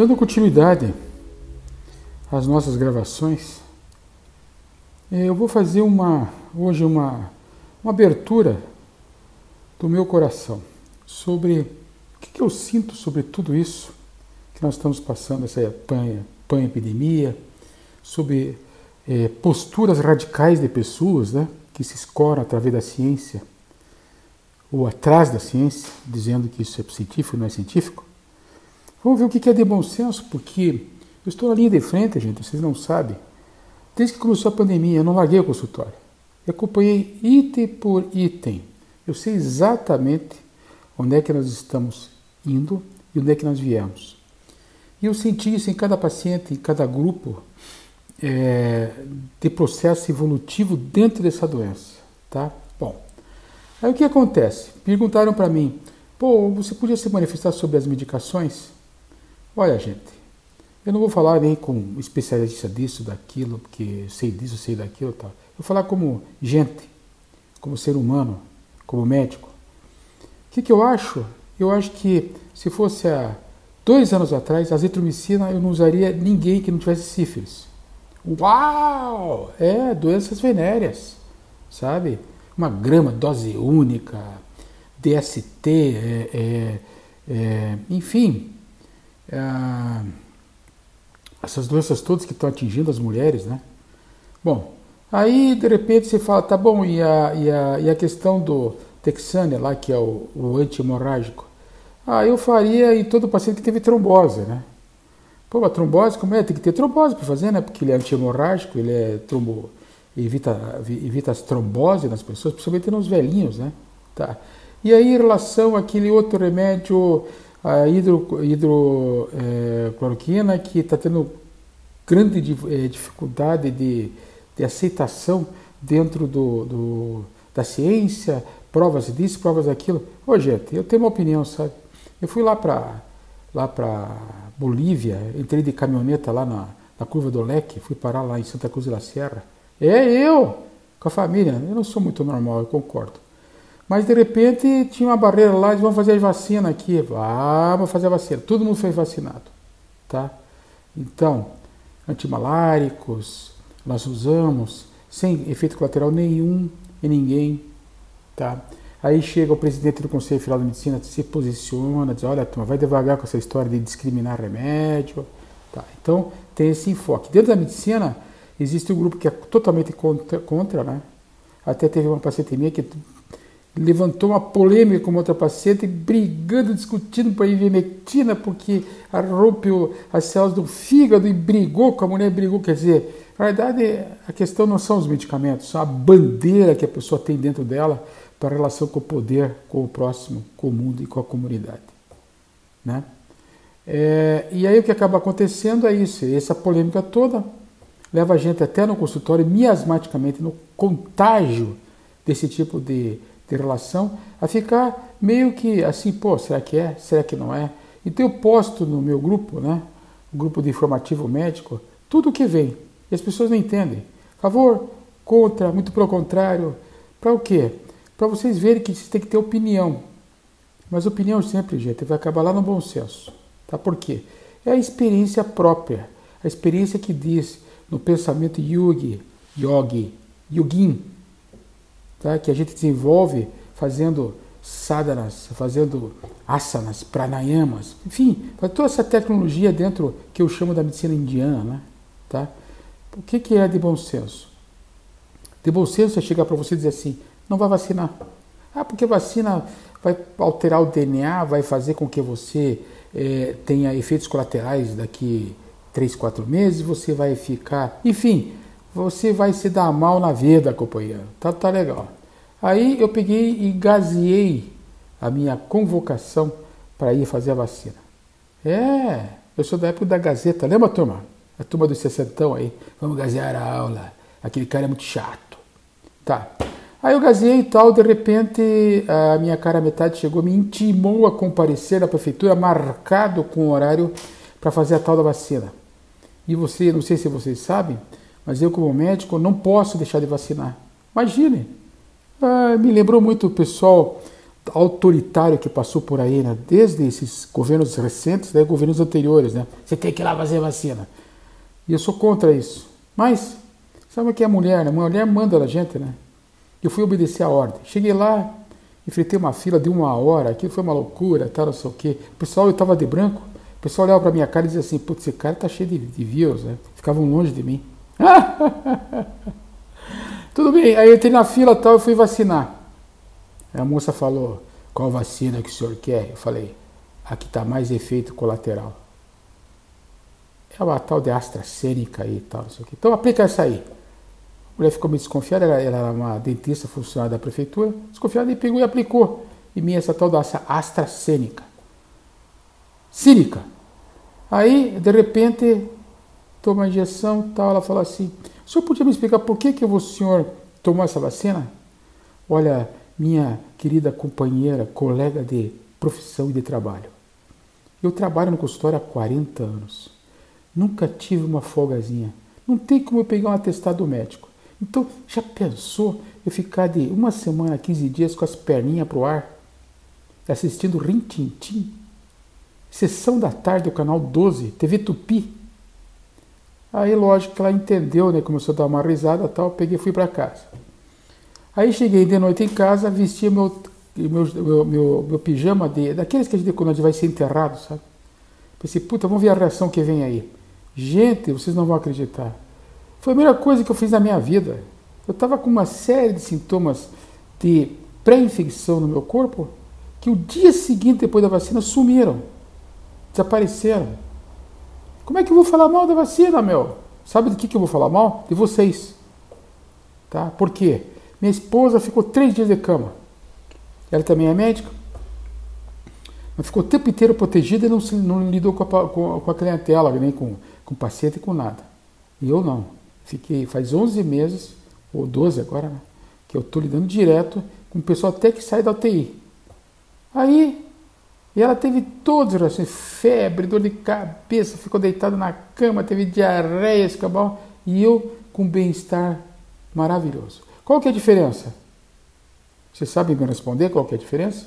Dando continuidade às nossas gravações, eh, eu vou fazer uma hoje uma, uma abertura do meu coração sobre o que, eu sinto sobre tudo isso que nós estamos passando, essa pan-epidemia, sobre eh, posturas radicais de pessoas né, que se escoram através da ciência ou atrás da ciência, dizendo que isso é científico não é científico. Vamos ver o que é de bom senso, porque eu estou na linha de frente, gente, vocês não sabem. Desde que começou a pandemia, eu não larguei o consultório. Eu acompanhei item por item. Eu sei exatamente onde é que nós estamos indo e onde é que nós viemos. E eu senti isso em cada paciente, em cada grupo é, de processo evolutivo dentro dessa doença, tá? Bom, Aí o que acontece? Perguntaram para mim, pô, você podia se manifestar sobre as medicações? Olha, gente, eu não vou falar nem com especialista disso, daquilo, porque sei disso, sei daquilo tal. Eu vou falar como gente, como ser humano, como médico. O que, que eu acho? Eu acho que se fosse há dois anos atrás, a azitromicina eu não usaria ninguém que não tivesse sífilis. Uau! É, doenças venéreas, sabe? uma grama, dose única, DST, é, é, é, enfim, é, essas doenças todas que estão atingindo as mulheres, né? Bom, aí de repente você fala, tá bom, e a, e a, e a questão do Texane lá, que é o, o anti-hemorrágico? Ah, eu faria em todo paciente que teve trombose, né? Pô, a trombose, como é? Tem que ter trombose para fazer, né? Porque ele é anti-hemorrágico, ele é trombo evita, evita as tromboses nas pessoas, principalmente nos velhinhos, né? Tá. E aí, em relação àquele outro remédio, a hidrocloroquina, hidro, é, que está tendo grande é, dificuldade de, de aceitação dentro do, do, da ciência, provas disso, provas daquilo. Ô, gente, eu tenho uma opinião, sabe? Eu fui lá para lá para Bolívia, entrei de caminhoneta lá na, na curva do Leque, fui parar lá em Santa Cruz de la Sierra. É eu, com a família. Eu não sou muito normal, eu concordo. Mas de repente tinha uma barreira lá, eles vão fazer a vacina aqui. Ah, fazer a vacina. Todo mundo foi vacinado. Tá? Então, antimaláricos, nós usamos, sem efeito colateral nenhum em ninguém. Tá? Aí chega o presidente do Conselho Federal de Medicina, se posiciona, diz, olha, turma, vai devagar com essa história de discriminar remédio. Tá? Então, tem esse enfoque. Dentro da medicina, Existe um grupo que é totalmente contra, contra né? Até teve uma paciente minha que levantou uma polêmica com outra paciente, brigando, discutindo para ivermectina, porque rompe as células do fígado e brigou com a mulher, brigou. Quer dizer, na verdade, a questão não são os medicamentos, são a bandeira que a pessoa tem dentro dela para a relação com o poder, com o próximo, com o mundo e com a comunidade. Né? É, e aí o que acaba acontecendo é isso, essa polêmica toda leva a gente até no consultório, miasmaticamente, no contágio desse tipo de, de relação, a ficar meio que assim, pô, será que é? Será que não é? Então eu posto no meu grupo, né, o grupo de informativo médico, tudo o que vem. E as pessoas não entendem. Favor, contra, muito pelo contrário. Para o quê? Para vocês verem que vocês têm que ter opinião. Mas opinião sempre, gente, vai acabar lá no bom senso. Tá? Por quê? É a experiência própria. A experiência que diz no pensamento yogi, yogi, yogin, tá? que a gente desenvolve fazendo sadhanas, fazendo asanas, pranayamas, enfim, toda essa tecnologia dentro que eu chamo da medicina indiana. Né? Tá? O que, que é de bom senso? De bom senso é chegar para você e dizer assim, não vai vacinar. Ah, porque vacina vai alterar o DNA, vai fazer com que você é, tenha efeitos colaterais daqui três, quatro meses, você vai ficar. Enfim, você vai se dar mal na vida, companheiro. Tá, tá legal. Aí eu peguei e gazeei a minha convocação para ir fazer a vacina. É, eu sou da época da Gazeta, lembra, turma? A turma do sessentão aí, vamos gazear a aula. Aquele cara é muito chato. Tá. Aí eu gazeei e tal, de repente a minha cara metade chegou, me intimou a comparecer na prefeitura, marcado com o horário para fazer a tal da vacina. E você, não sei se vocês sabem, mas eu como médico não posso deixar de vacinar. Imagine. Ah, me lembrou muito o pessoal autoritário que passou por aí, né? desde esses governos recentes, né? governos anteriores. Né? Você tem que ir lá fazer vacina. E eu sou contra isso. Mas, sabe o que é a mulher? Né? A mulher manda na gente, né? Eu fui obedecer a ordem. Cheguei lá, enfrentei uma fila de uma hora, aquilo foi uma loucura, tal, não sei o quê. O pessoal, eu estava de branco, o pessoal olhava para minha cara e dizia assim, putz, esse cara tá cheio de, de views, né? Ficavam longe de mim. Tudo bem, aí eu entrei na fila tal, eu fui vacinar. Aí a moça falou, qual vacina que o senhor quer? Eu falei, aqui está mais efeito colateral. É uma tal de AstraZeneca e tal, não sei o quê. Então aplica essa aí. A mulher ficou meio desconfiada, ela, era uma dentista funcionária da prefeitura, desconfiada e pegou e aplicou em mim essa tal da AstraZeneca. Cínica. Aí, de repente, toma a injeção tal, ela falou assim, o senhor podia me explicar por que, que o senhor tomou essa vacina? Olha, minha querida companheira, colega de profissão e de trabalho. Eu trabalho no consultório há 40 anos. Nunca tive uma folgazinha. Não tem como eu pegar um atestado médico. Então, já pensou eu ficar de uma semana, 15 dias com as perninhas pro ar, assistindo Rintintim? Sessão da tarde do canal 12, TV Tupi. Aí, lógico que ela entendeu, né? Começou a dar uma risada tal. Peguei e fui para casa. Aí cheguei de noite em casa, vesti meu, meu, meu, meu, meu pijama de, daqueles que a gente, quando a gente vai ser enterrado, sabe? Pensei, puta, vamos ver a reação que vem aí. Gente, vocês não vão acreditar. Foi a melhor coisa que eu fiz na minha vida. Eu estava com uma série de sintomas de pré-infecção no meu corpo que o dia seguinte, depois da vacina, sumiram. Desapareceram. Como é que eu vou falar mal da vacina, meu? Sabe de que, que eu vou falar mal? De vocês. Tá? Por quê? Minha esposa ficou três dias de cama. Ela também é médica. Mas ficou o tempo inteiro protegida e não, se, não lidou com a, com, com a clientela, nem com, com o paciente, com nada. E eu não. Fiquei faz 11 meses, ou 12 agora, né, que eu estou lidando direto com o pessoal até que sai da UTI. Aí, e ela teve todas as reações, febre, dor de cabeça, ficou deitada na cama, teve diarreia, escabau, e eu com bem-estar maravilhoso. Qual que é a diferença? Você sabe me responder qual que é a diferença?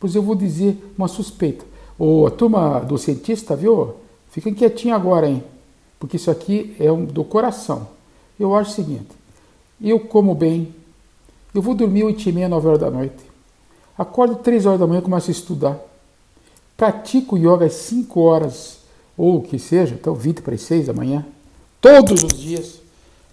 Pois eu vou dizer uma suspeita. Ô, a turma do cientista, viu? Fica quietinho agora, hein? Porque isso aqui é um, do coração. Eu acho o seguinte: eu como bem, eu vou dormir 8 e meia, 9 horas da noite. Acordo 3 horas da manhã e começo a estudar. Pratico yoga às 5 horas, ou o que seja, então 20 para as 6 da manhã. Todos os dias.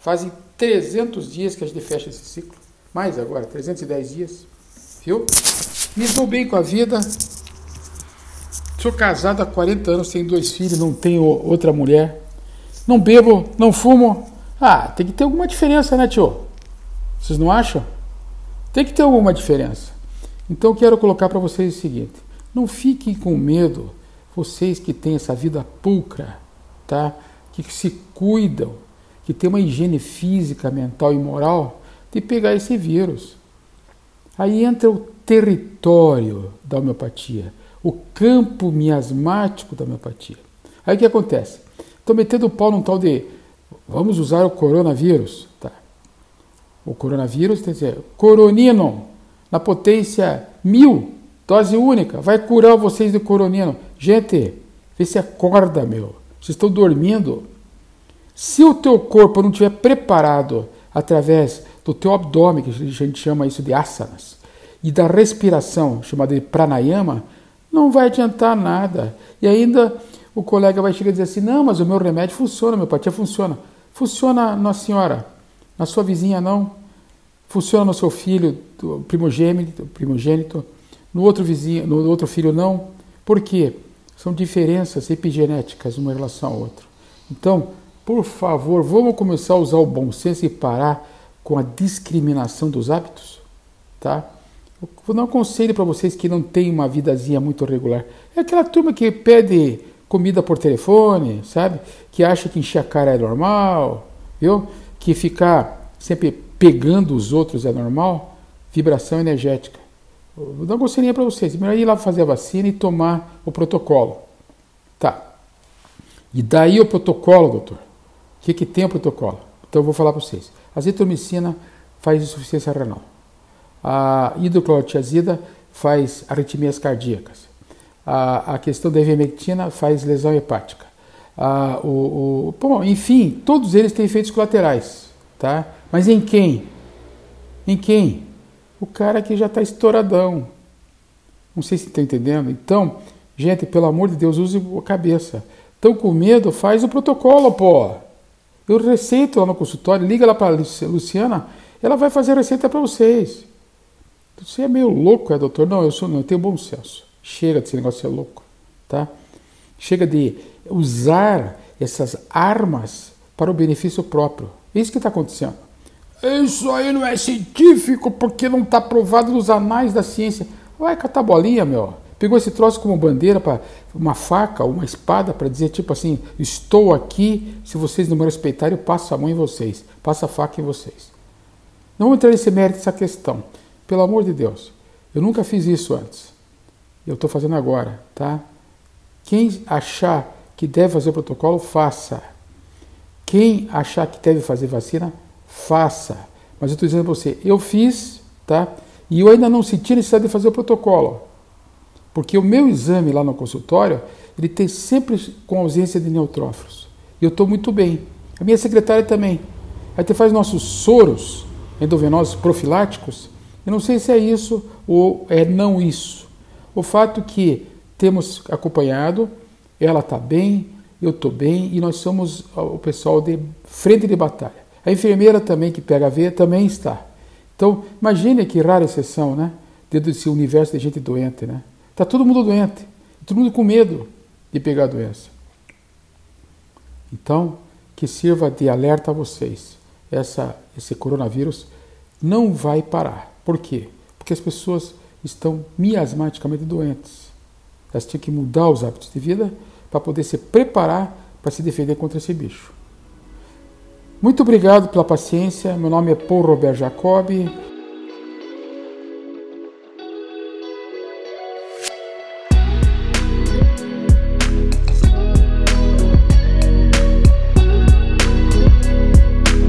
Fazem 300 dias que a gente fecha esse ciclo. Mais agora, 310 dias. Viu? Me dou bem com a vida. Sou casado há 40 anos, tenho dois filhos, não tenho outra mulher. Não bebo, não fumo. Ah, tem que ter alguma diferença, né, tio? Vocês não acham? Tem que ter alguma diferença. Então quero colocar para vocês o seguinte: não fiquem com medo, vocês que têm essa vida pulcra, tá? Que se cuidam, que tem uma higiene física, mental e moral, de pegar esse vírus. Aí entra o território da homeopatia, o campo miasmático da homeopatia. Aí o que acontece? Estou metendo o pau num tal de vamos usar o coronavírus. Tá. O coronavírus, quer dizer, coronino, na potência mil, dose única, vai curar vocês do coronino. Gente, vê se acorda, meu. Vocês estão dormindo. Se o teu corpo não estiver preparado através do teu abdômen, que a gente chama isso de asanas, e da respiração, chamada de pranayama, não vai adiantar nada. E ainda o colega vai chegar e dizer assim: não, mas o meu remédio funciona, a homeopatia funciona. Funciona na senhora, na sua vizinha não. Funciona no seu filho, primogênito, primogênito, no outro vizinho, no outro filho não. Por quê? São diferenças epigenéticas uma em relação à outra. Então, por favor, vamos começar a usar o bom senso e parar com a discriminação dos hábitos, tá? Eu vou dar um conselho para vocês que não têm uma vidazinha muito regular. É aquela turma que pede comida por telefone, sabe? Que acha que encher a cara é normal, viu? Que ficar sempre pegando os outros é normal. Vibração energética. Vou dar um conselho para vocês. Melhor ir lá fazer a vacina e tomar o protocolo. Tá. E daí o protocolo, doutor? O que, que tem o protocolo? Então eu vou falar para vocês. A azitromicina faz insuficiência renal. A hidroclorotiazida faz arritmias cardíacas. A, a questão da ivermectina faz lesão hepática. A, o, o, bom, enfim, todos eles têm efeitos colaterais, tá? Mas em quem? Em quem? O cara que já está estouradão. Não sei se está entendendo. Então, gente, pelo amor de Deus, use a cabeça. Estão com medo? Faz o protocolo, pô. Eu receito lá no consultório, liga lá para Luciana, ela vai fazer a receita para vocês. Você é meio louco, é, doutor? Não, eu sou, não, eu tenho bom senso. Chega desse negócio ser louco, tá? Chega de usar essas armas para o benefício próprio. É isso que está acontecendo. Isso aí não é científico porque não está provado nos anais da ciência. Vai catar bolinha, meu. Pegou esse troço como bandeira para uma faca, uma espada para dizer tipo assim, estou aqui, se vocês não me respeitarem, eu passo a mão em vocês, passo a faca em vocês. Não vou entrar nesse mérito dessa questão. Pelo amor de Deus, eu nunca fiz isso antes. Eu estou fazendo agora, tá? Quem achar que deve fazer o protocolo, faça. Quem achar que deve fazer vacina, faça. Mas eu estou dizendo para você, eu fiz, tá? E eu ainda não senti necessidade de fazer o protocolo. Porque o meu exame lá no consultório, ele tem sempre com ausência de neutrófilos. E eu estou muito bem. A minha secretária também. Aí te faz nossos soros endovenosos profiláticos. Eu não sei se é isso ou é não isso. O fato que temos acompanhado, ela está bem, eu estou bem e nós somos o pessoal de frente de batalha. A enfermeira também que pega a veia também está. Então, imagine que rara exceção, né? Dentro desse universo de gente doente, né? Está todo mundo doente, todo mundo com medo de pegar a doença. Então, que sirva de alerta a vocês. Essa, esse coronavírus não vai parar. Por quê? Porque as pessoas estão miasmaticamente doentes. Elas tinham que mudar os hábitos de vida para poder se preparar para se defender contra esse bicho. Muito obrigado pela paciência. Meu nome é Paul Robert Jacobi